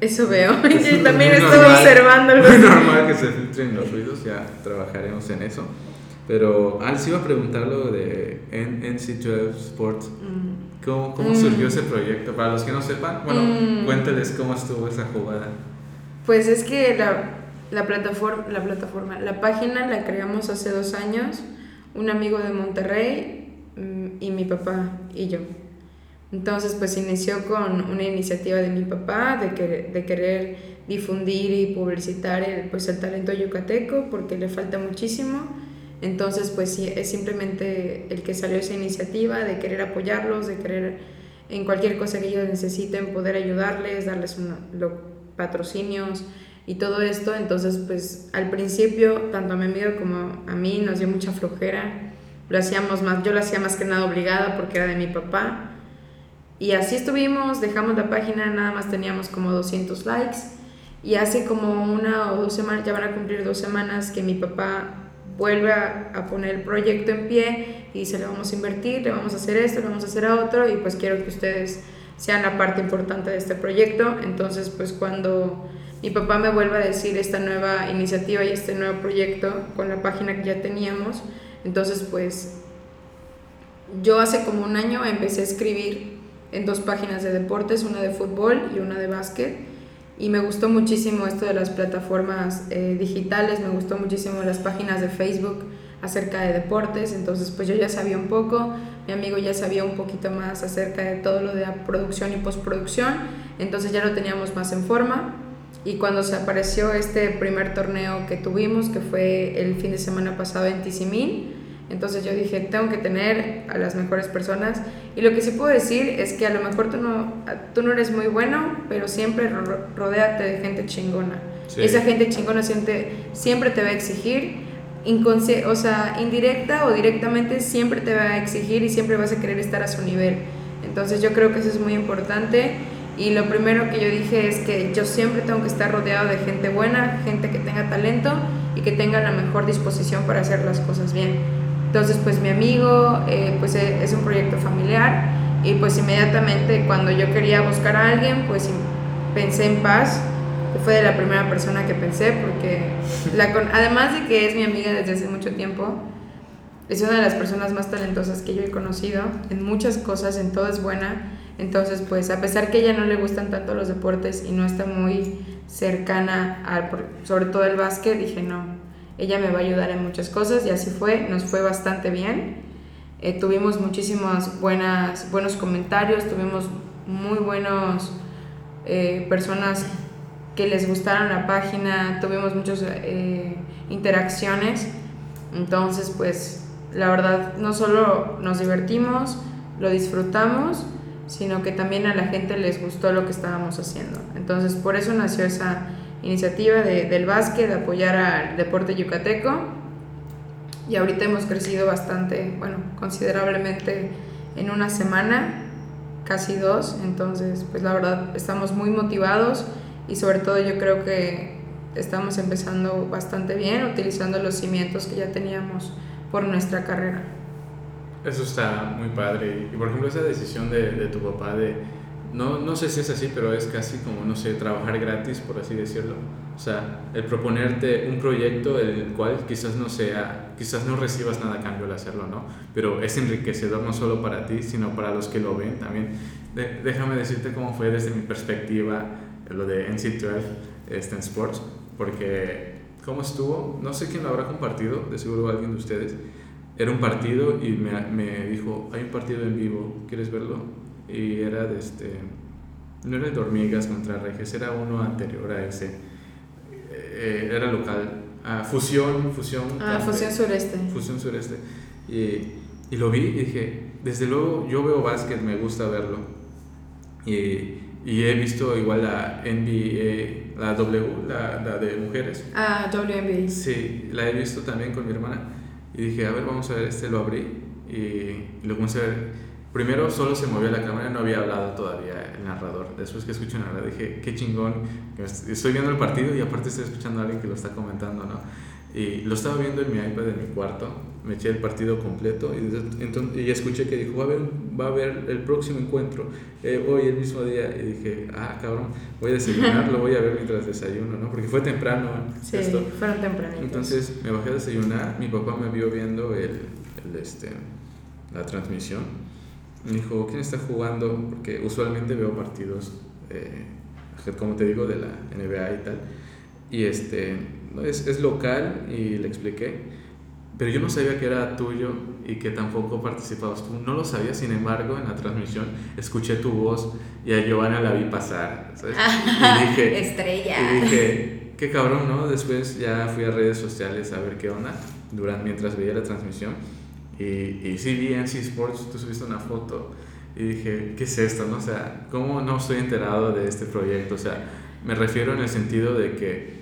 Eso veo. Es Yo también estoy observando así. normal que se filtren los ruidos, ya trabajaremos en eso. Pero, ah, les iba a preguntar lo de N- NC12 Sports. Mm. ¿Cómo, cómo Mm. surgió ese proyecto? Para los que no sepan, bueno, Mm. cuéntales cómo estuvo esa jugada. Pues es que la, la, plataforma, la plataforma, la página la creamos hace dos años, un amigo de Monterrey mm, y mi papá y yo. Entonces pues inició con una iniciativa de mi papá de, que, de querer difundir y publicitar el, pues, el talento yucateco porque le falta muchísimo. Entonces pues sí, es simplemente el que salió esa iniciativa de querer apoyarlos, de querer en cualquier cosa que ellos necesiten poder ayudarles, darles una- lo- patrocinios y todo esto. Entonces, pues al principio, tanto a mi amigo como a mí nos dio mucha flojera. Lo hacíamos más, yo lo hacía más que nada obligada porque era de mi papá. Y así estuvimos, dejamos la página, nada más teníamos como 200 likes. Y hace como una o dos semanas, ya van a cumplir dos semanas que mi papá vuelve a, a poner el proyecto en pie y dice, le vamos a invertir, le vamos a hacer esto, le vamos a hacer a otro y pues quiero que ustedes sean la parte importante de este proyecto. Entonces, pues cuando mi papá me vuelve a decir esta nueva iniciativa y este nuevo proyecto con la página que ya teníamos, entonces pues yo hace como un año empecé a escribir en dos páginas de deportes, una de fútbol y una de básquet. Y me gustó muchísimo esto de las plataformas eh, digitales, me gustó muchísimo las páginas de Facebook acerca de deportes, entonces pues yo ya sabía un poco, mi amigo ya sabía un poquito más acerca de todo lo de producción y postproducción, entonces ya lo teníamos más en forma. Y cuando se apareció este primer torneo que tuvimos, que fue el fin de semana pasado en Tizimín, entonces yo dije, tengo que tener a las mejores personas. Y lo que sí puedo decir es que a lo mejor tú no, tú no eres muy bueno, pero siempre ro- rodéate de gente chingona. Sí. Esa gente chingona siempre, siempre te va a exigir, o sea, indirecta o directamente, siempre te va a exigir y siempre vas a querer estar a su nivel. Entonces yo creo que eso es muy importante. Y lo primero que yo dije es que yo siempre tengo que estar rodeado de gente buena, gente que tenga talento y que tenga la mejor disposición para hacer las cosas bien. Entonces, pues mi amigo, eh, pues e- es un proyecto familiar y pues inmediatamente cuando yo quería buscar a alguien, pues pensé en Paz, que fue de la primera persona que pensé, porque la con- además de que es mi amiga desde hace mucho tiempo, es una de las personas más talentosas que yo he conocido, en muchas cosas, en todo es buena. Entonces, pues a pesar que a ella no le gustan tanto los deportes y no está muy cercana al, sobre todo el básquet, dije no, ella me va a ayudar en muchas cosas y así fue, nos fue bastante bien. Eh, tuvimos muchísimas buenas, buenos comentarios, tuvimos muy buenos eh, personas que les gustaron la página, tuvimos muchas eh, interacciones. Entonces, pues la verdad, no solo nos divertimos, lo disfrutamos, sino que también a la gente les gustó lo que estábamos haciendo. Entonces, por eso nació esa iniciativa de- del básquet, de apoyar al deporte yucateco. Y ahorita hemos crecido bastante, bueno, considerablemente en una semana, casi dos. Entonces, pues la verdad, estamos muy motivados y sobre todo yo creo que estamos empezando bastante bien, utilizando los cimientos que ya teníamos por nuestra carrera. Eso está muy padre. Y por ejemplo, esa decisión de, de tu papá de, no, no sé si es así, pero es casi como, no sé, trabajar gratis, por así decirlo. O sea, el proponerte un proyecto el cual quizás no sea, quizás no recibas nada a cambio al hacerlo, ¿no? Pero es enriquecedor no solo para ti, sino para los que lo ven también. Déjame decirte cómo fue desde mi perspectiva lo de NC12 este, en Sports, porque cómo estuvo, no sé quién lo habrá compartido, de seguro alguien de ustedes, era un partido y me, me dijo, hay un partido en vivo, ¿quieres verlo? Y era de este, no era el de hormigas contra Reges, era uno anterior a ese, Eh, era local, ah, Fusión, Fusión. Ah. Fusión Sureste. Fusión Sureste. Y, y lo vi y dije, desde luego yo veo básquet, me gusta verlo. Y, y he visto igual la NBA, la W, la, la de mujeres. Ah, WNBA. Sí, la he visto también con mi hermana. Y dije, a ver, vamos a ver este, lo abrí. Y lo comencé a ver. Primero solo se movía la cámara, no había hablado todavía el narrador. Después que escucho el narrador dije, qué chingón. Estoy viendo el partido y aparte estoy escuchando a alguien que lo está comentando, ¿no? Y lo estaba viendo en mi iPad en mi cuarto, me eché el partido completo y, entonces, y escuché que dijo, va a haber, va a haber el próximo encuentro, eh, hoy el mismo día. Y dije, ah, cabrón, voy a desayunar, lo voy a ver mientras desayuno, ¿no? Porque fue temprano. Sí, fueron temprano. Entonces me bajé a desayunar, mi papá me vio viendo el, el este, la transmisión. Me dijo, ¿quién está jugando? Porque usualmente veo partidos, eh, como te digo, de la NBA y tal. Y este, es, es local y le expliqué. Pero yo no sabía que era tuyo y que tampoco participabas tú. No lo sabía, sin embargo, en la transmisión escuché tu voz y a Giovanna la vi pasar. ¿sabes? Y dije, Estrella. Y dije, qué cabrón, ¿no? Después ya fui a redes sociales a ver qué onda durante, mientras veía la transmisión. Y, y sí vi en Sports, tú subiste una foto y dije, ¿qué es esto? No? O sea, ¿cómo no estoy enterado de este proyecto? O sea, me refiero en el sentido de que,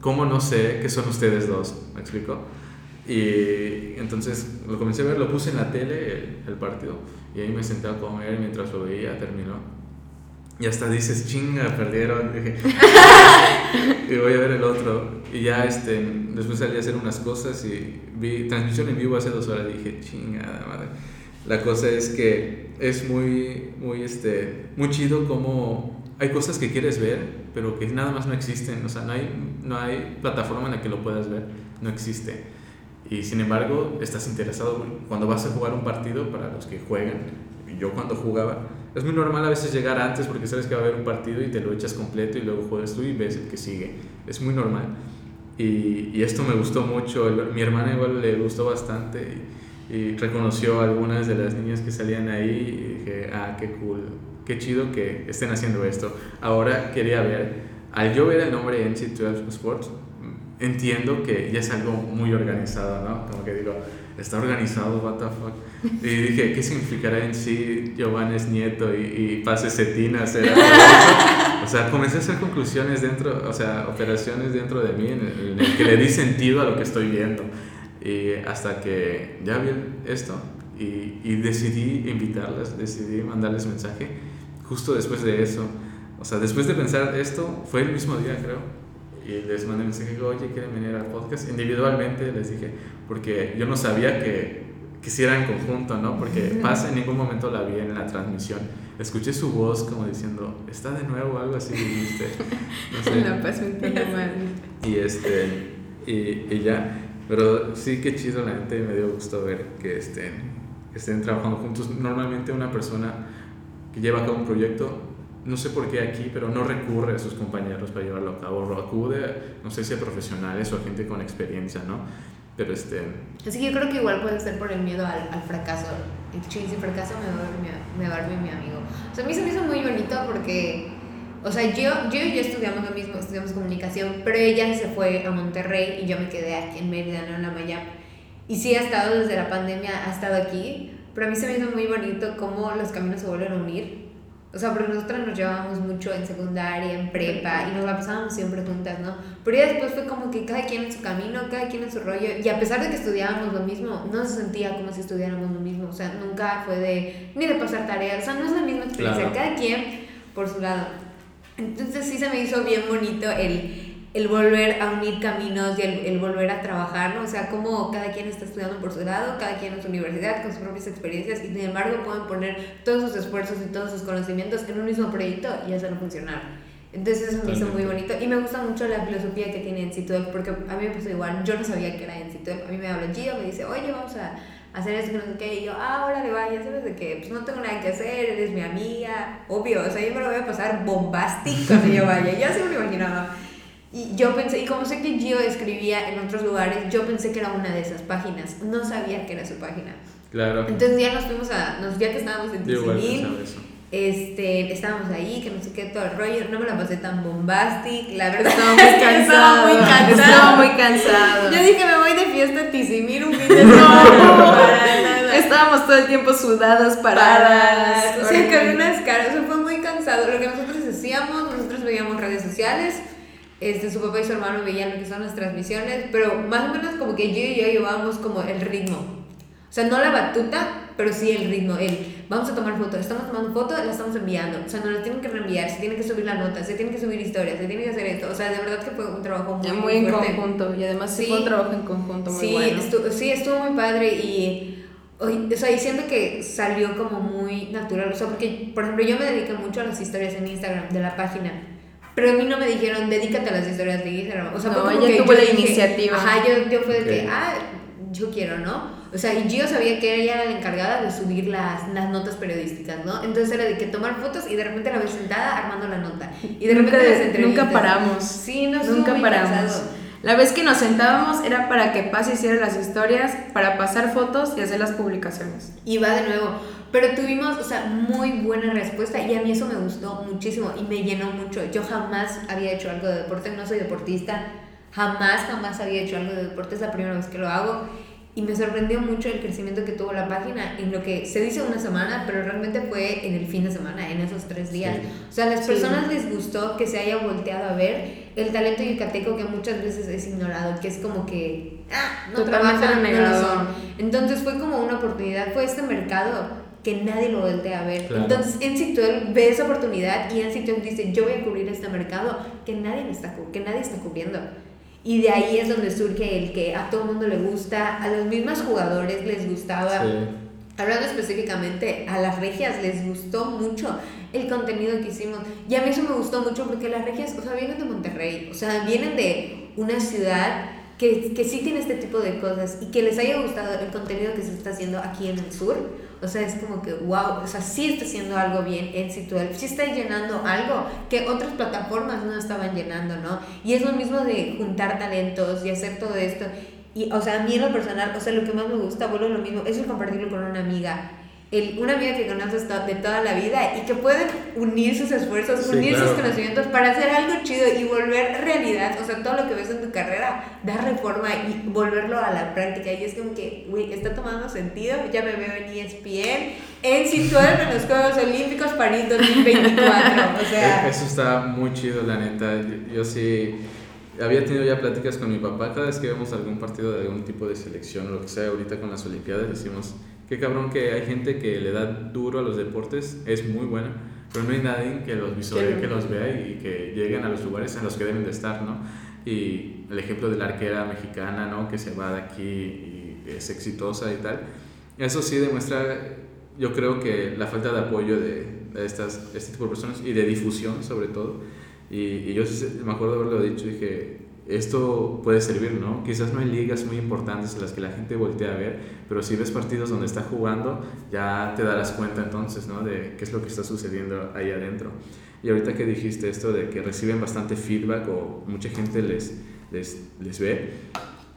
¿cómo no sé que son ustedes dos? ¿Me explico? Y entonces lo comencé a ver, lo puse en la tele, el, el partido, y ahí me senté a comer mientras lo veía, terminó. Y hasta dices, chinga, perdieron. y voy a ver el otro. Y ya este, después salí a hacer unas cosas y vi transmisión en vivo hace dos horas y dije, chingada madre. La cosa es que es muy, muy, este, muy chido como hay cosas que quieres ver, pero que nada más no existen. O sea, no hay, no hay plataforma en la que lo puedas ver. No existe. Y sin embargo, estás interesado cuando vas a jugar un partido para los que juegan. Yo cuando jugaba, es muy normal a veces llegar antes porque sabes que va a haber un partido y te lo echas completo y luego juegas tú y ves el que sigue. Es muy normal. Y, y esto me gustó mucho. mi hermana igual le gustó bastante y, reconoció a algunas de las niñas que salían ahí y dije, ah, qué cool, qué chido que estén haciendo esto. Ahora quería ver, al yo ver el nombre NC12 Sports, entiendo que ya es algo muy organizado, ¿no? Como que digo, está organizado, what the fuck. Y dije, ¿qué significará en sí Giovanni es nieto y, y pase Cetina? ¿será o sea, comencé a hacer conclusiones dentro, o sea, operaciones dentro de mí en el, que le di sentido a lo que estoy viendo. Y hasta que ya vi esto y, y decidí invitarlas, decidí mandarles mensaje justo después de eso. O sea, después de pensar esto, fue el mismo día, creo y les mandé un mensaje, oye, ¿quieren venir al podcast? Individualmente les dije, porque yo no sabía que, que en conjunto, ¿no? Porque pasa, en ningún momento la vi en la transmisión. Escuché su voz como diciendo, está de nuevo, algo así, ¿viste? No sé. La paso mal. Y, este, y, y, ya, pero sí que chido, la gente me dio gusto ver que estén, que estén trabajando juntos. Normalmente una persona que lleva a cabo un proyecto no sé por qué aquí, pero no recurre a sus compañeros para llevarlo a cabo, acude, no sé si a profesionales o a gente con experiencia, ¿no? Pero este... Así que yo creo que igual puede ser por el miedo al, al fracaso. Y si fracaso me va, a ver mi amigo. O sea, a mí se me hizo muy bonito porque, o sea, yo, yo y yo estudiamos lo mismo, estudiamos comunicación, pero ella se fue a Monterrey y yo me quedé aquí en Mérida, no en la Maya. Y sí ha estado desde la pandemia, ha estado aquí, pero a mí se me hizo muy bonito cómo los caminos se vuelven a unir o sea, porque nosotras nos llevábamos mucho en secundaria, en prepa, y nos la pasábamos siempre juntas, ¿no? Pero ya después fue como que cada quien en su camino, cada quien en su rollo, y a pesar de que estudiábamos lo mismo, no se sentía como si estudiáramos lo mismo, o sea, nunca fue de, ni de pasar tareas, o sea, no es la misma experiencia, cada quien por su lado. Entonces sí se me hizo bien bonito el el volver a unir caminos y el, el, volver a trabajar, ¿no? O sea, como cada quien está estudiando por su lado, cada quien en su universidad, con sus propias experiencias, y sin embargo pueden poner todos sus esfuerzos y todos sus conocimientos en un mismo proyecto y hacerlo funcionar. Entonces eso me hizo muy bonito y me gusta mucho la filosofía que tiene NC12 porque a mí me pasó igual, yo no sabía que era NC12, a mí me habla Gio, me dice, oye, vamos a hacer esto, no sé qué, y yo, ah, ahora le vaya, ¿sabes de qué? Pues no tengo nada que hacer, eres mi amiga, obvio, o sea, yo me lo voy a pasar bombástico cuando yo vaya, ya se me lo imaginaba. Y yo pensé, y como sé que Gio escribía en otros lugares, yo pensé que era una de esas páginas. No sabía que era su página. Claro. Entonces ya nos fuimos a, nos, ya que estábamos en Disney, este, estábamos ahí, que no sé qué, todo el rollo, no me la pasé tan bombastic, la verdad estaba muy cansado. estaba muy cansado. Estaba muy cansado. Yo dije, me voy de fiesta a Tizimir un fin de semana. Estábamos todo el tiempo sudadas, paradas. O sea, que unas caras, o sea, fue muy cansado. Lo que nosotros hacíamos, nosotros veíamos redes sociales, este, su papá y su hermano veían lo que son las transmisiones, pero más o menos como que yo y yo llevábamos como el ritmo. O sea, no la batuta, pero sí el ritmo, el vamos a tomar fotos, estamos tomando fotos, la estamos enviando, o sea, nos la tienen que reenviar, se tiene que subir la nota, se tiene que subir historias, se tiene que hacer esto, o sea, de verdad que fue un trabajo muy, muy, en conjunto y además sí, fue un trabajo en conjunto muy sí, bueno. Estuvo, sí, estuvo muy padre y, o sea, y siento que salió como muy natural, o sea, porque, por ejemplo, yo me dedico mucho a las historias en Instagram de la página. Pero a mí no me dijeron, dedícate a las historias de Instagram. O sea, no, fue ella tuvo la iniciativa. Ajá, yo, yo fue de que, ah, yo quiero, ¿no? O sea, y yo sabía que ella era la encargada de subir las, las notas periodísticas, ¿no? Entonces era de que tomar fotos y de repente la ves sentada armando la nota. Y de repente nunca, las entrevistas. Nunca paramos. Sí, no Nunca paramos. cansado. La vez que nos sentábamos era para que Paz hiciera las historias, para pasar fotos y hacer las publicaciones. Y va de nuevo. Pero tuvimos, o sea, muy buena respuesta y a mí eso me gustó muchísimo y me llenó mucho. Yo jamás había hecho algo de deporte, no soy deportista, jamás, jamás había hecho algo de deporte, es la primera vez que lo hago. Y me sorprendió mucho el crecimiento que tuvo la página en lo que se dice una semana, pero realmente fue en el fin de semana, en esos tres días. Sí. O sea, a las Sí. personas les gustó que se haya volteado a ver el talento yucateco que muchas veces es ignorado, que es como que, ah, no Totalmente trabajan, no lo son. Entonces fue como una oportunidad, fue este mercado que nadie lo voltea a ver. Claro. Entonces en Cituel ve esa oportunidad y en Cituel dice, yo voy a cubrir este mercado que nadie, le está, que nadie está cubriendo. Y de ahí es donde surge el que a todo el mundo le gusta, a los mismos jugadores les gustaba. Sí. Hablando específicamente, a las regias les gustó mucho el contenido que hicimos. Y a mí eso me gustó mucho porque las regias, o sea, vienen de Monterrey, o sea, vienen de una ciudad que, que sí tiene este tipo de cosas y que les haya gustado el contenido que se está haciendo aquí en el sur. O sea, es como que, wow, o sea, sí está haciendo algo bien en Situel, sí está llenando algo que otras plataformas no estaban llenando, ¿no? Y es lo mismo de juntar talentos y hacer todo esto. Y, o sea, a mí en lo personal, o sea, lo que más me gusta, vuelvo a lo mismo, es el compartirlo con una amiga. El, una amiga que conoces de toda la vida y que pueden unir sus esfuerzos, Sí, unir sus conocimientos para hacer algo chido y volver realidad, o sea, todo lo que ves en tu carrera, dar reforma y volverlo a la práctica. Y es como que, güey, está tomando sentido, ya me veo en E ESPN, en situar en los Juegos Olímpicos París 2024. O sea, Eh, Eso está muy chido, la neta. Yo, yo sí había tenido ya pláticas con mi papá. Cada vez que vemos algún partido de algún tipo de selección o lo que sea, ahorita con las Olimpiadas, decimos: Qué cabrón que hay gente que le da duro a los deportes, es muy buena, pero no hay nadie que los visore, Que- los vea y que lleguen a los lugares en los que deben de estar, ¿no? Y el ejemplo de la arquera mexicana, ¿no? Que se va de aquí y es exitosa y tal. Eso sí demuestra, yo creo que la falta de apoyo de, de estas, este tipo de personas y de difusión sobre todo. Y, y yo me acuerdo de haberlo dicho, dije, esto puede servir, ¿no? Quizás no hay ligas muy importantes en las que la gente voltea a ver, pero si ves partidos donde está jugando, ya te darás cuenta entonces, ¿no? De qué es lo que está sucediendo ahí adentro. Y ahorita que dijiste esto de que reciben bastante feedback o mucha gente les, les, les ve,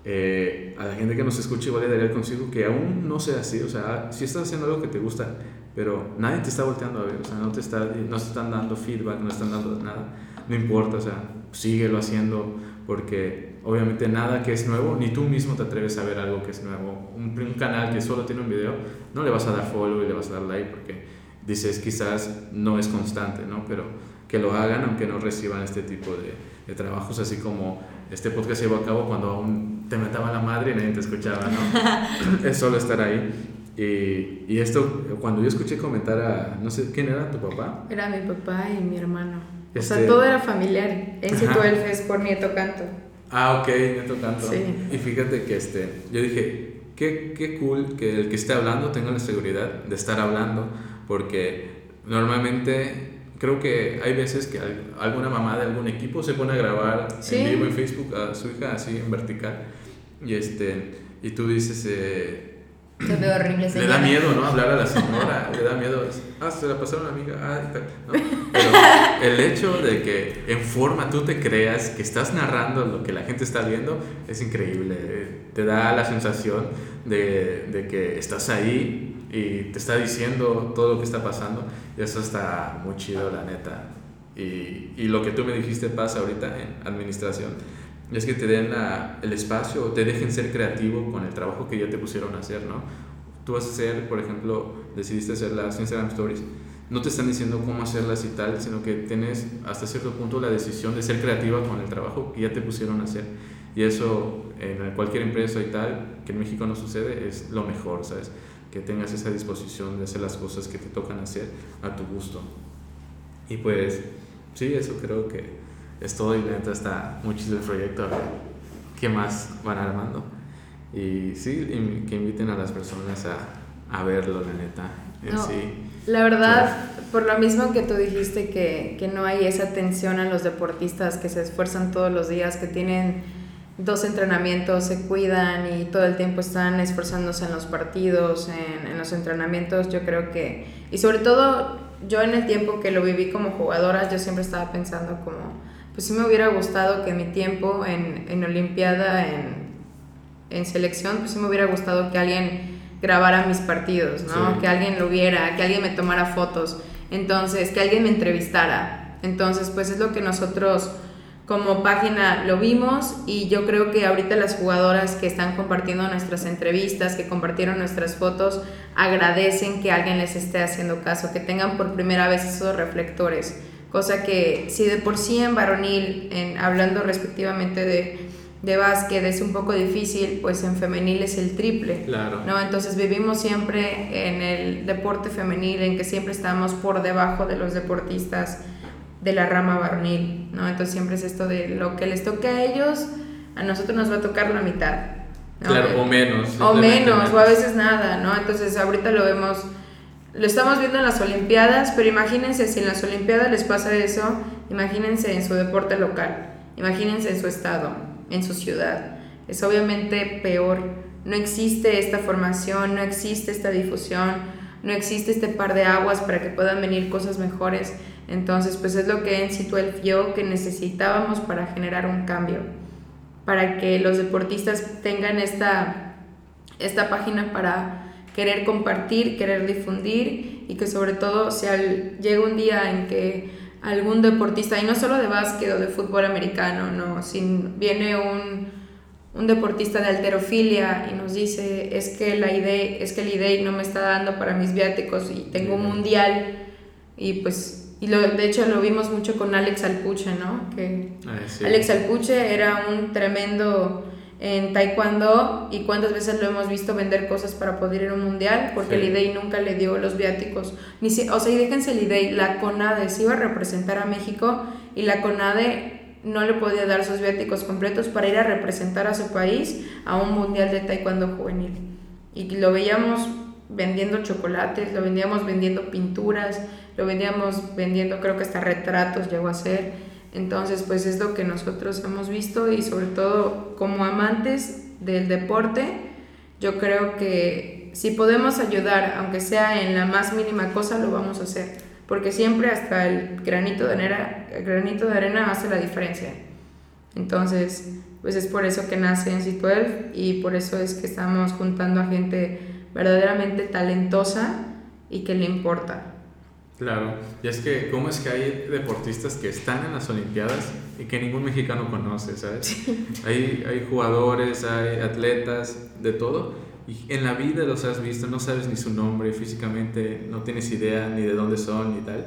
eh, a la gente que nos escucha igual le daría el consejo que aún no sea así, o sea, si estás haciendo algo que te gusta, pero nadie te está volteando a ver, o sea, no te, está, no te están dando feedback, no están dando nada, no importa, o sea, síguelo haciendo, porque obviamente nada que es nuevo, ni tú mismo te atreves a ver algo que es nuevo. Un, un canal que solo tiene un video, no le vas a dar follow y le vas a dar like porque dices quizás no es constante, ¿no? Pero que lo hagan aunque no reciban este tipo de, de trabajos, así como este podcast se llevó a cabo cuando aún te mataba la madre y nadie te escuchaba, ¿no? es solo estar ahí. Y, y esto, cuando yo escuché comentar a, no sé, ¿quién era tu papá? Era mi papá y mi hermano. O sea, Este- todo era familiar. En Ajá. Situel es por nieto canto. Ah, ok, neto canto. Sí. Y fíjate que este, yo dije, qué, qué cool que el que esté hablando tenga la seguridad de estar hablando, porque normalmente creo que hay veces que al- alguna mamá de algún equipo se pone a grabar Sí. en vivo en Facebook a su hija así en vertical, y, este, y tú dices, eh, se ve horrible, le da miedo, ¿no? Hablar a la señora, le da miedo. Ah, se la pasaron a una amiga. Ah, y tal, ¿no? Pero el hecho de que en forma tú te creas que estás narrando lo que la gente está viendo es increíble. Te da la sensación de, de que estás ahí y te está diciendo todo lo que está pasando. Y eso está muy chido, la neta. Y, y lo que tú me dijiste pasa ahorita en administración es que te den la- el espacio te dejen ser creativo con el trabajo que ya te pusieron a hacer, ¿no? Tú vas a hacer, por ejemplo, decidiste hacer las Instagram Stories, no te están diciendo cómo hacerlas y tal, sino que tienes hasta cierto punto la decisión de ser creativa con el trabajo que ya te pusieron a hacer. Y eso en cualquier empresa y tal, que en México no sucede, es lo mejor, ¿sabes? que tengas esa disposición de hacer las cosas que te tocan hacer a tu gusto. Y pues, sí, eso creo que es todo y neta está muy chido el proyecto, a ver qué más van armando. Y sí, que inviten a las personas a, a verlo, la neta. sí. La verdad, por lo mismo que tú dijiste que, que no hay esa atención a los deportistas que se esfuerzan todos los días, que tienen dos entrenamientos, se cuidan y todo el tiempo están esforzándose en los partidos, en, en, los entrenamientos, yo creo que, y sobre todo yo en el tiempo que lo viví como jugadora, yo siempre estaba pensando como, pues sí me hubiera gustado que mi tiempo en, en Olimpiada, en, en selección, pues sí me hubiera gustado que alguien grabara mis partidos, ¿no? Que alguien lo viera, que alguien me tomara fotos, entonces, que alguien me entrevistara. Entonces, pues es lo que nosotros como página lo vimos y yo creo que ahorita las jugadoras que están compartiendo nuestras entrevistas, que compartieron nuestras fotos, agradecen que alguien les esté haciendo caso, que tengan por primera vez esos reflectores, cosa que si de por sí en varonil, en, hablando respectivamente de, de básquet es un poco difícil, pues en femenil es el triple. Claro. ¿no? Entonces vivimos siempre en el deporte femenil, en que siempre estamos por debajo de los deportistas de la rama varonil, ¿no? Entonces siempre es esto de lo que les toque a ellos, a nosotros nos va a tocar la mitad. Claro, o menos. O menos, o a veces nada, ¿no? Entonces ahorita lo vemos, lo estamos viendo en las Olimpiadas, pero imagínense si en las Olimpiadas les pasa eso, imagínense en su deporte local, imagínense en su estado, en su ciudad. Es obviamente peor. No existe esta formación, no existe esta difusión, no existe este par de aguas para que puedan venir cosas mejores. Entonces, pues es lo que en Situel vio que necesitábamos para generar un cambio, para que los deportistas tengan esta, esta página para querer compartir, querer difundir y que sobre todo si llega un día en que algún deportista, y no solo de básquet o de fútbol americano, no, si viene un, un deportista de alterofilia y nos dice es que la idea es que el IDEI no me está dando para mis viáticos y tengo un mundial y pues y lo, de hecho lo vimos mucho con Alex Alpuche, ¿no? Que Ah, sí. Alex Alpuche era un tremendo en taekwondo y cuántas veces lo hemos visto vender cosas para poder ir a un mundial porque Sí. el IDEI nunca le dio los viáticos. Ni si, o sea, y déjense el IDEI, la CONADE se iba a representar a México y la CONADE no le podía dar sus viáticos completos para ir a representar a su país a un mundial de taekwondo juvenil. Y lo veíamos vendiendo chocolates, lo vendíamos vendiendo pinturas, lo vendíamos vendiendo creo que hasta retratos llegó a ser. Entonces, pues es lo que nosotros hemos visto y sobre todo como amantes del deporte, yo creo que si podemos ayudar, aunque sea en la más mínima cosa, lo vamos a hacer. Porque siempre hasta el granito de arena, el granito de arena hace la diferencia. Entonces, pues es por eso que nace en C12 y por eso es que estamos juntando a gente verdaderamente talentosa y que le importa. Claro, y es que, ¿cómo es que hay deportistas que están en las Olimpiadas y que ningún mexicano conoce, ¿sabes? Hay, hay jugadores, hay atletas, de todo, y en la vida los has visto, no sabes ni su nombre, físicamente no tienes idea ni de dónde son ni tal,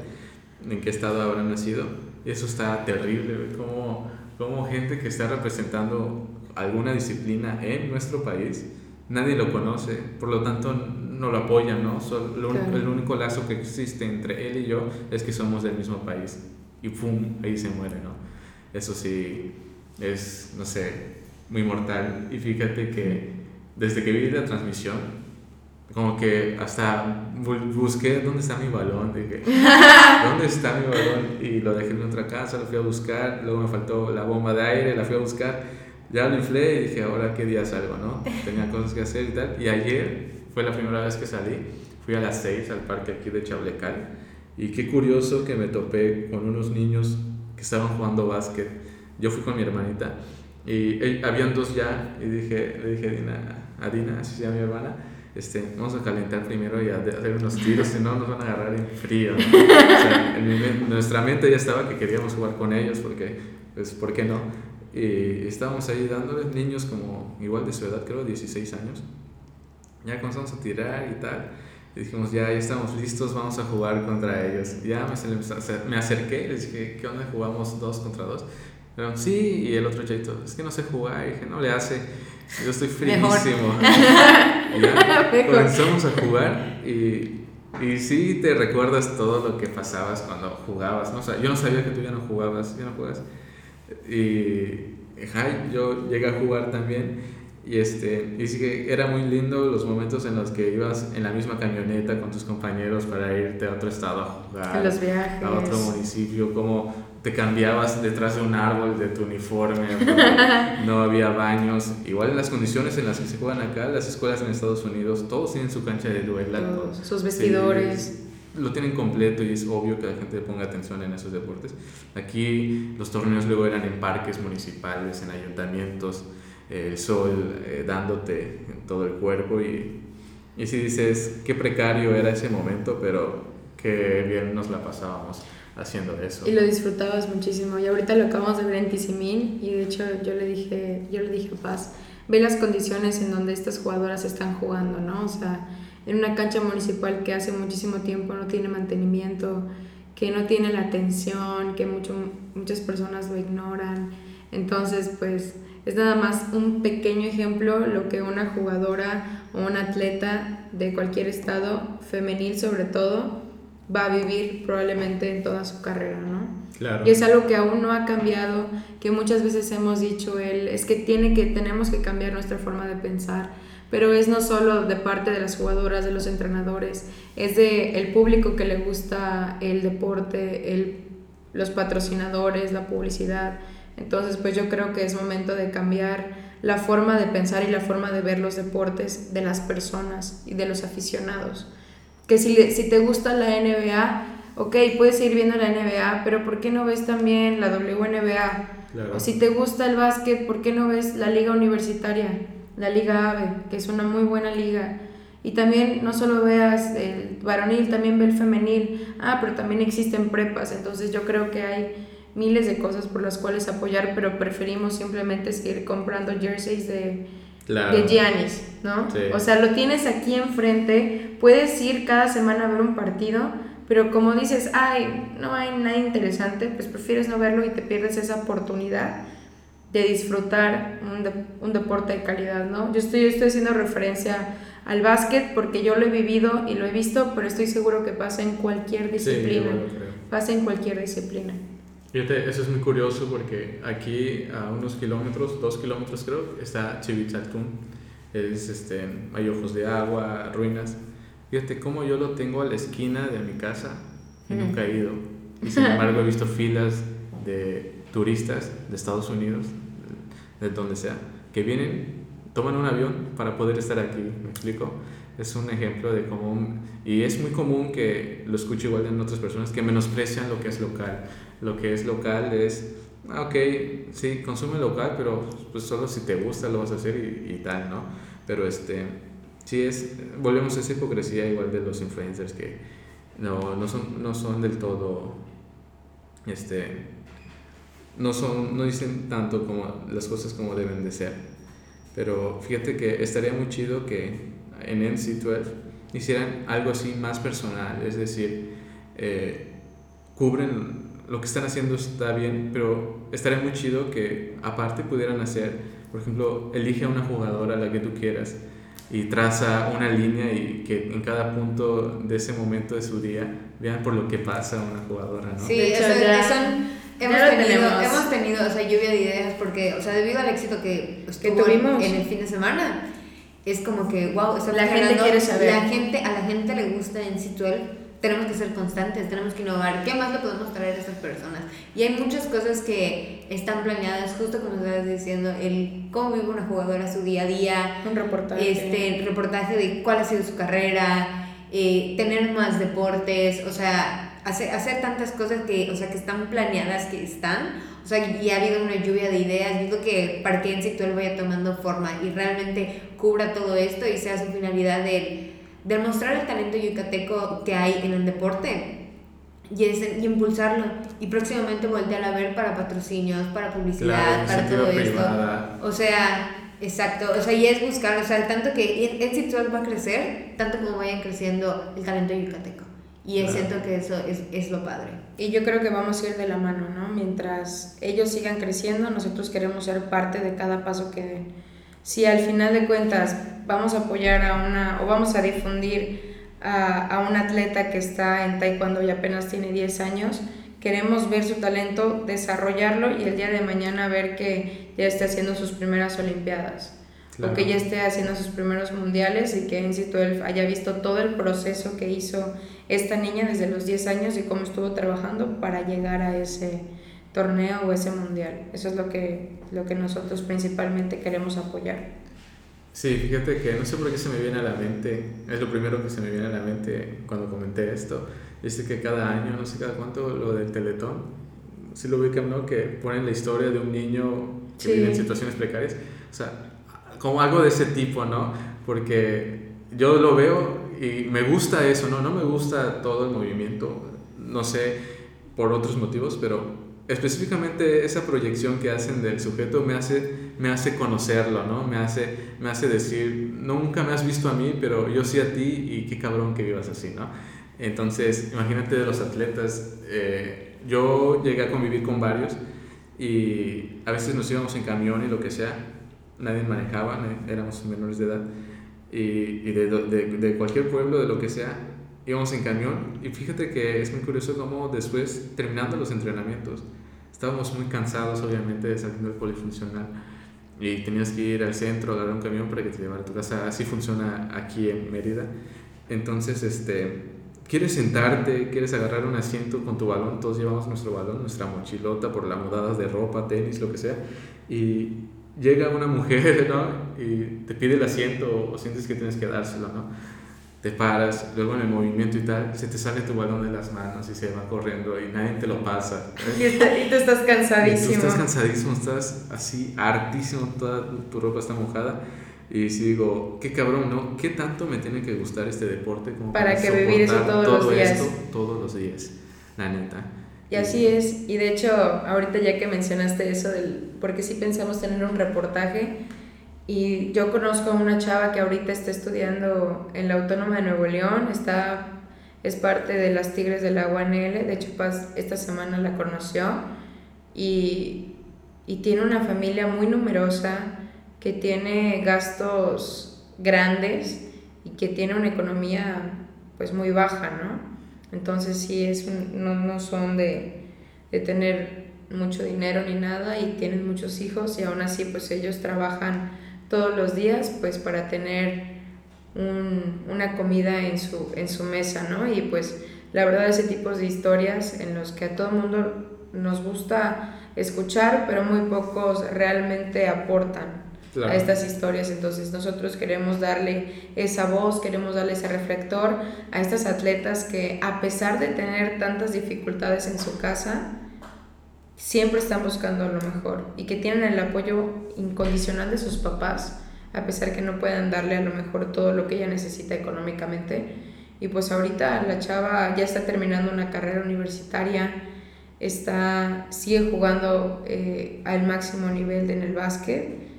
en qué estado habrán nacido. Y eso está terrible, como, como gente que está representando alguna disciplina en nuestro país, nadie lo conoce, por lo tanto no lo apoyan, ¿no? Sol- lo Claro. el único lazo que existe entre él y yo es que somos del mismo país. Y ¡pum! Ahí se muere, ¿no? Eso sí es, no sé, muy mortal. Y fíjate que desde que vi la transmisión, como que hasta bu- busqué dónde está mi balón, dije, ¿dónde está mi balón? Y lo dejé en otra casa, lo fui a buscar, luego me faltó la bomba de aire, la fui a buscar, ya lo inflé y dije, ahora qué día salgo, ¿no? Tenía cosas que hacer y tal. Y ayer fue la primera vez que salí, fui a las 6 al parque aquí de Chablecal y qué curioso que me topé con unos niños que estaban jugando básquet. Yo fui con mi hermanita y eh, habían dos ya y dije, le dije a Dina, a Dina, así se llama mi hermana, este, vamos a calentar primero y a hacer unos tiros, si no nos van a agarrar en frío. ¿no? O sea, en mi nuestra mente ya estaba que queríamos jugar con ellos porque, pues, ¿por qué no? Y estábamos ahí dándoles niños como igual de su edad, creo, 16 años. Ya comenzamos a tirar y tal. Y dijimos, ya, ya estamos listos, vamos a jugar contra ellos. Ya me, me acerqué y les dije, ¿qué onda? Jugamos dos contra dos. Pero sí, y el otro chavito, es que no sé jugar. Y dije, no le hace, yo estoy Mejor. comenzamos a jugar y, y sí te recuerdas todo lo que pasabas cuando jugabas. ¿no? O sea, yo no sabía que tú ya no jugabas, ya no juegas. Y ajá, yo llegué a jugar también. Y, este, y sí que era muy lindo los momentos en los que ibas en la misma camioneta con tus compañeros para irte a otro estado a jugar los viajes. a otro municipio, como te cambiabas detrás de un árbol de tu uniforme, no había baños. Igual en las condiciones en las que se juegan acá, las escuelas en Estados Unidos, todos tienen su cancha de duela. Todos, sus sí, vestidores. Lo tienen completo y es obvio que la gente ponga atención en esos deportes. Aquí los torneos luego eran en parques municipales, en ayuntamientos, eh, sol eh, dándote en todo el cuerpo y, y si dices qué precario era ese momento, pero qué bien nos la pasábamos haciendo eso. Y lo disfrutabas muchísimo. Y ahorita lo acabamos de ver en Tizimín y de hecho yo le dije, yo le dije Paz, ve las condiciones en donde estas jugadoras están jugando, ¿no? O sea, en una cancha municipal que hace muchísimo tiempo no tiene mantenimiento, que no tiene la atención, que mucho, muchas personas lo ignoran. Entonces, pues es nada más un pequeño ejemplo lo que una jugadora o un atleta de cualquier estado, femenil sobre todo, va a vivir probablemente en toda su carrera, ¿no? Claro. Y es algo que aún no ha cambiado, que muchas veces hemos dicho él, es que tiene que tenemos que cambiar nuestra forma de pensar, pero es no solo de parte de las jugadoras, de los entrenadores, es de el público que le gusta el deporte, el, los patrocinadores, la publicidad. Entonces, pues yo creo que es momento de cambiar la forma de pensar y la forma de ver los deportes de las personas y de los aficionados. Que si, si te gusta la NBA, ok, puedes seguir viendo la NBA, pero ¿por qué no ves también la WNBA? Claro. O si te gusta el básquet, ¿por qué no ves la liga universitaria, la liga AVE, que es una muy buena liga? Y también no solo veas el varonil, también ve el femenil. Ah, pero también existen prepas, entonces yo creo que hay miles de cosas por las cuales apoyar, pero preferimos simplemente seguir comprando jerseys de, Claro. de Giannis, ¿no? Sí. O sea, lo tienes aquí enfrente, puedes ir cada semana a ver un partido, pero como dices, ay, no hay nada interesante, pues prefieres no verlo y te pierdes esa oportunidad de disfrutar un, de- un deporte de calidad, ¿no? Yo estoy, yo estoy haciendo referencia al básquet porque yo lo he vivido y lo he visto, pero estoy seguro que pasa en cualquier Sí, disciplina. creo. pasa en cualquier disciplina. Fíjate, eso es muy curioso porque aquí a unos kilómetros, dos kilómetros creo, está Chivitzaltún. Es, este, hay ojos de agua, ruinas. Fíjate cómo yo lo tengo a la esquina de mi casa y Ujú. nunca he ido. Y sin embargo he visto filas de turistas de Estados Unidos, de donde sea, que vienen, toman un avión para poder estar aquí. ¿Me explico? Es un ejemplo de cómo... y es muy común que lo escucho igual en otras personas que menosprecian lo que es local. Lo que es local es, ah, ok, sí, consume local, pero pues solo si te gusta lo vas a hacer y, y tal, ¿no? Pero este, sí es, volvemos a esa hipocresía igual de los influencers que no, no, son, no son del todo, este, no, son, no dicen tanto como las cosas como deben de ser. Pero fíjate que estaría muy chido que en NC12 hicieran algo así más personal, es decir, eh, cubren lo que están haciendo está bien, pero estaría muy chido que aparte pudieran hacer, por ejemplo, elige a una jugadora a la que tú quieras y traza una línea y que en cada punto de ese momento de su día vean por lo que pasa una jugadora, ¿no? Sí, hecho, eso, son- ya hemos, lo tenido, tenemos. hemos tenido, o sea, lluvia de ideas porque, o sea, debido al éxito que estuvo tuvimos. en el fin de semana, es como que, wow, está La gente quiere saber. La gente, a la gente le gusta en Situel, tenemos que ser constantes, tenemos que innovar. ¿Qué más le podemos traer a estas personas? Y hay muchas cosas que están planeadas, justo como estabas diciendo, el cómo vive una jugadora su día a día, Un reportaje. este reportaje de cuál ha sido su carrera, eh, tener más deportes, o sea, hacer, hacer tantas cosas que, o sea, que están planeadas, que están, o sea, y ha habido una lluvia de ideas, digo que para que en vaya tomando forma y realmente cubra todo esto y sea su finalidad de, de mostrar el talento yucateco que hay en el deporte y, es, y impulsarlo y próximamente voltear a ver para patrocinios, para publicidad, para iniciativa todo esto. privada. O sea, exacto, o sea, y es buscar, o sea, tanto que Exit va a crecer, tanto como vayan creciendo el talento yucateco. Y Claro. siento que eso es, es lo padre. Y yo creo que vamos a ir de la mano, ¿no? Mientras ellos sigan creciendo, nosotros queremos ser parte de cada paso que den. Si al final de cuentas vamos a apoyar a una o vamos a difundir a, a un atleta que está en taekwondo y apenas tiene 10 años, queremos ver su talento, desarrollarlo y el día de mañana ver que ya esté haciendo sus primeras olimpiadas. Claro. O que ya esté haciendo sus primeros mundiales y que en situ él haya visto todo el proceso que hizo esta niña desde los 10 años y cómo estuvo trabajando para llegar a ese torneo o ese mundial. Eso es lo que, lo que nosotros principalmente queremos apoyar. Sí, fíjate que no sé por qué se me viene a la mente, es lo primero que se me viene a la mente cuando comenté esto, es que cada año, no sé cada cuánto, lo del Teletón, si lo ubican, ¿no? Que ponen la historia de un niño que Sí. vive en situaciones precarias, o sea, como algo de ese tipo, ¿no? Porque yo lo veo y me gusta eso, ¿no? No me gusta todo el movimiento, no sé, por otros motivos, pero específicamente esa proyección que hacen del sujeto me hace, me hace conocerlo, ¿no? Me hace, me hace decir, nunca me has visto a mí, pero yo sí a ti y qué cabrón que vivas así, ¿no? Entonces, imagínate de los atletas, eh, yo llegué a convivir con varios y a veces nos íbamos en camión y lo que sea, nadie manejaba, éramos menores de edad y, y de, de, de cualquier pueblo, de lo que sea, íbamos en camión. Y fíjate que es muy curioso cómo después, terminando los entrenamientos, estábamos muy cansados obviamente de saliendo del polifuncional. Y tenías que ir al centro, agarrar un camión para que te llevara a tu casa, así funciona aquí en Mérida. Entonces, este, quieres sentarte, quieres agarrar un asiento con tu balón, todos llevamos nuestro balón, nuestra mochilota por la mudadas de ropa, tenis, lo que sea, y llega una mujer, ¿no? Y te pide el asiento o sientes que tienes que dárselo, ¿no? Te paras, luego en el movimiento y tal, se te sale tu balón de las manos y se va corriendo y nadie te lo pasa. Y, está- y tú estás Y tú cansadísimo. estás cansadísimo, estás así hartísimo, toda tu ropa está mojada. Y si digo, qué cabrón, ¿no? ¿Qué tanto me tiene que gustar este deporte como Para que vivir eso todos los todo días? esto todos los días, la neta. Y así es. Y de hecho, ahorita ya que mencionaste eso del... Porque sí pensamos tener un reportaje. Y yo conozco a una chava que ahorita está estudiando en la Autónoma de Nuevo León. Está... Es parte de las Tigres de la UNL. De hecho, esta semana la conoció. Y, y tiene una familia muy numerosa que tiene gastos grandes y que tiene una economía pues muy baja, ¿no? Entonces sí es un- no, no son de, de tener mucho dinero ni nada y tienen muchos hijos y aún así pues ellos trabajan todos los días pues para tener un- una comida en su, en su mesa, ¿no? Y pues la verdad ese tipo de historias en los que a todo el mundo nos gusta escuchar, pero muy pocos realmente aportan A estas historias. Entonces nosotros queremos darle esa voz, queremos darle ese reflector a estas atletas que a pesar de tener tantas dificultades en su casa, siempre están buscando lo mejor y que tienen el apoyo incondicional de sus papás, a pesar que no puedan darle a lo mejor todo lo que ella necesita económicamente. Y pues ahorita la chava ya está terminando una carrera universitaria, está, sigue jugando eh, al máximo nivel en el básquet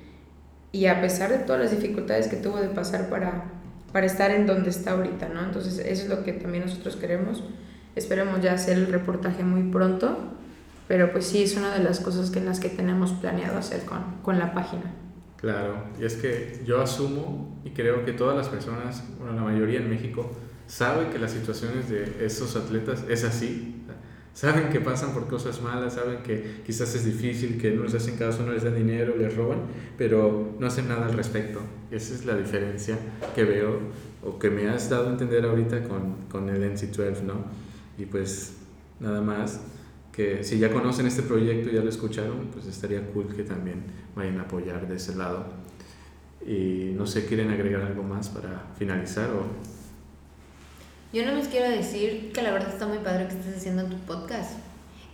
y a pesar de todas las dificultades que tuvo de pasar para, para estar en donde está ahorita, ¿no? Entonces eso es lo que también nosotros queremos. Esperemos ya hacer el reportaje muy pronto, pero pues sí es una de las cosas que en las que tenemos planeado hacer con, con la página. Claro, y es que yo asumo y creo que todas las personas, bueno, la mayoría en México, sabe que las situaciones de esos atletas es así. Saben que pasan por cosas malas, saben que quizás es difícil, que no les hacen caso, no les dan dinero, les roban, pero no hacen nada al respecto. Esa es la diferencia que veo o que me has dado a entender ahorita con, con el NC12, ¿no? Y pues nada más que si ya conocen este proyecto ya lo escucharon, pues estaría cool que también vayan a apoyar de ese lado. Y no sé, ¿quieren agregar algo más para finalizar? O... Yo no les quiero decir que la verdad está muy padre que estés haciendo tu podcast.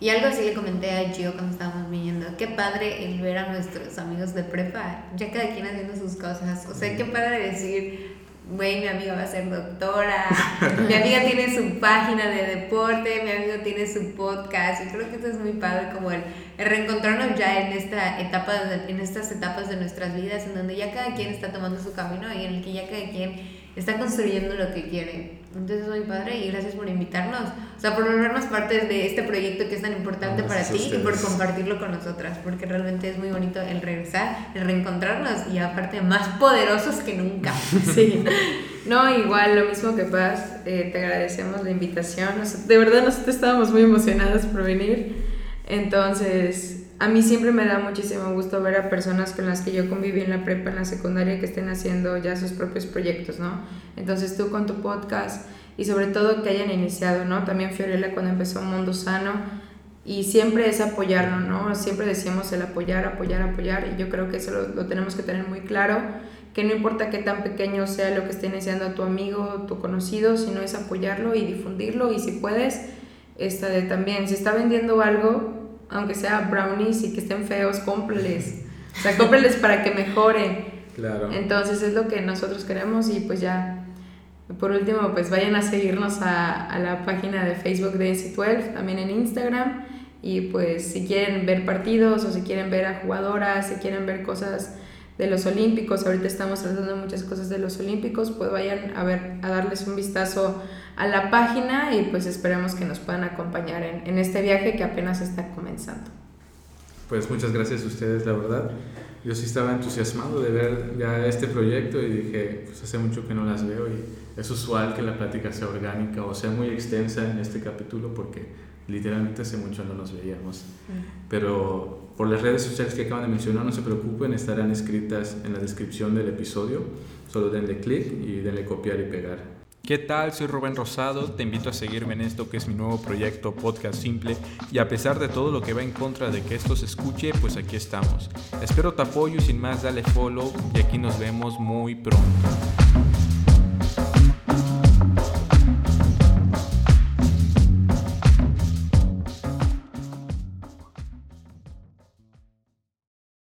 Y algo así le comenté a Gio cuando estábamos viniendo. Qué padre el ver a nuestros amigos de prepa, ya cada quien haciendo sus cosas. O sea, qué padre decir, güey, mi amiga va a ser doctora, mi amiga tiene su página de deporte, mi amigo tiene su podcast. Y creo que esto es muy padre como el, reencontrarnos ya en, esta etapa en estas etapas de nuestras vidas, en donde ya cada quien está tomando su camino y en el que ya cada quien está construyendo lo que quiere. Entonces es muy padre y gracias por invitarnos. O sea, por volvernos parte de este proyecto que es tan importante para ti y por compartirlo con nosotras, porque realmente es muy bonito el regresar, el reencontrarnos y aparte más poderosos que nunca. Sí. No, igual, lo mismo que Paz, eh, te agradecemos la invitación. De verdad, nosotros estábamos muy emocionados por venir. Entonces, a mí siempre me da muchísimo gusto ver a personas con las que yo conviví en la prepa, en la secundaria, que estén haciendo ya sus propios proyectos, ¿no? Entonces tú con tu podcast y sobre todo que hayan iniciado, ¿no? También Fiorella cuando empezó Mundo Sano y siempre es apoyarlo, ¿no? Siempre decíamos el apoyar, apoyar, apoyar y yo creo que eso lo, lo tenemos que tener muy claro, que no importa qué tan pequeño sea lo que esté iniciando tu amigo, tu conocido, sino es apoyarlo y difundirlo y si puedes, esta de también, si está vendiendo algo, aunque sea brownies y que estén feos, cómprales. O sea, cómprales para que mejore. Claro. Entonces es lo que nosotros queremos y pues ya. Por último, pues vayan a seguirnos a, a la página de Facebook de NC12, también en Instagram. Y pues si quieren ver partidos o si quieren ver a jugadoras, si quieren ver cosas de los Olímpicos, ahorita estamos tratando muchas cosas de los Olímpicos, pues vayan a ver, a darles un vistazo a la página y pues esperamos que nos puedan acompañar en, en este viaje que apenas está comenzando. Pues muchas gracias a ustedes, la verdad. Yo sí estaba entusiasmado de ver ya este proyecto y dije, pues hace mucho que no las veo y es usual que la plática sea orgánica o sea muy extensa en este capítulo porque literalmente hace mucho no nos veíamos. Pero por las redes sociales que acaban de mencionar, no se preocupen, estarán escritas en la descripción del episodio. Solo denle clic y denle copiar y pegar. ¿Qué tal? Soy Rubén Rosado, te invito a seguirme en esto que es mi nuevo proyecto Podcast Simple y a pesar de todo lo que va en contra de que esto se escuche, pues aquí estamos. Espero tu apoyo y sin más dale follow y aquí nos vemos muy pronto.